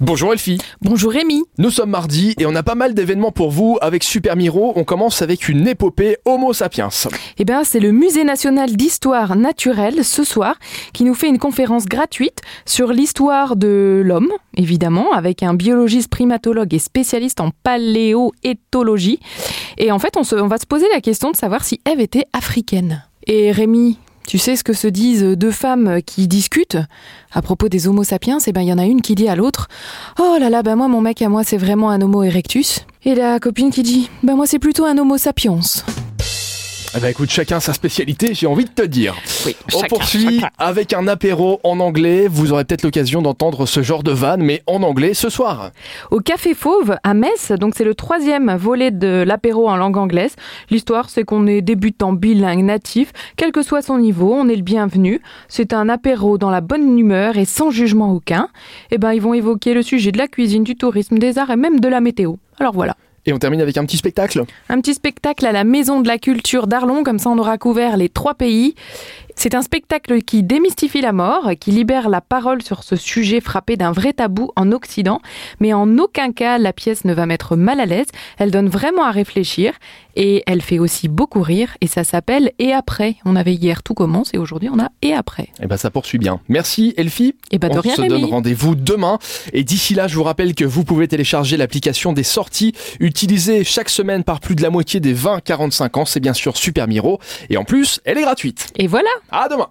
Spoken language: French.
Bonjour Elfie. Bonjour Rémi. Nous sommes mardi et on a pas mal d'événements pour vous avec Super Miro. On commence avec une épopée Homo sapiens. Eh bien, c'est le Musée national d'histoire naturelle ce soir qui nous fait une conférence gratuite sur l'histoire de l'homme, évidemment, avec un biologiste primatologue et spécialiste en paléoéthologie. Et en fait, on, se- on va se poser la question de savoir si Ève était africaine. Et Rémi, tu sais ce que se disent deux femmes qui discutent? À propos des Homo sapiens Eh ben, il y en a une qui dit à l'autre Oh là là, bah moi, mon mec à moi, c'est vraiment un Homo erectus. Et la copine qui dit Bah moi, c'est plutôt un Homo sapiens. Eh ben écoute, chacun sa spécialité, j'ai envie de te dire. Oui, On poursuit avec un apéro en anglais. Vous aurez peut-être l'occasion d'entendre ce genre de vanne, mais en anglais ce soir. Au Café Fauve à Metz, donc c'est le troisième volet de l'apéro en langue anglaise. L'histoire, c'est qu'on est débutant bilingue natif, quel que soit son niveau, on est le bienvenu. C'est un apéro dans la bonne humeur et sans jugement aucun. Et ben, ils vont évoquer le sujet de la cuisine, du tourisme, des arts et même de la météo. Alors voilà. Et on termine avec un petit spectacle. Un petit spectacle à la Maison de la Culture d'Arlon, comme ça on aura couvert les trois pays. C'est un spectacle qui démystifie la mort, qui libère la parole sur ce sujet frappé d'un vrai tabou en Occident, mais en aucun cas la pièce ne va mettre mal à l'aise, elle donne vraiment à réfléchir et elle fait aussi beaucoup rire et ça s'appelle Et après. On avait hier Tout commence et aujourd'hui on a Et après. Eh ben ça poursuit bien. Merci Elfie. Et bah de On rien se Rémi. donne rendez-vous demain. Et d'ici là, je vous rappelle que vous pouvez télécharger l'application des sorties utilisée chaque semaine par plus de la moitié des 20-45 ans. C'est bien sûr Super Miro. Et en plus, elle est gratuite. Et voilà À demain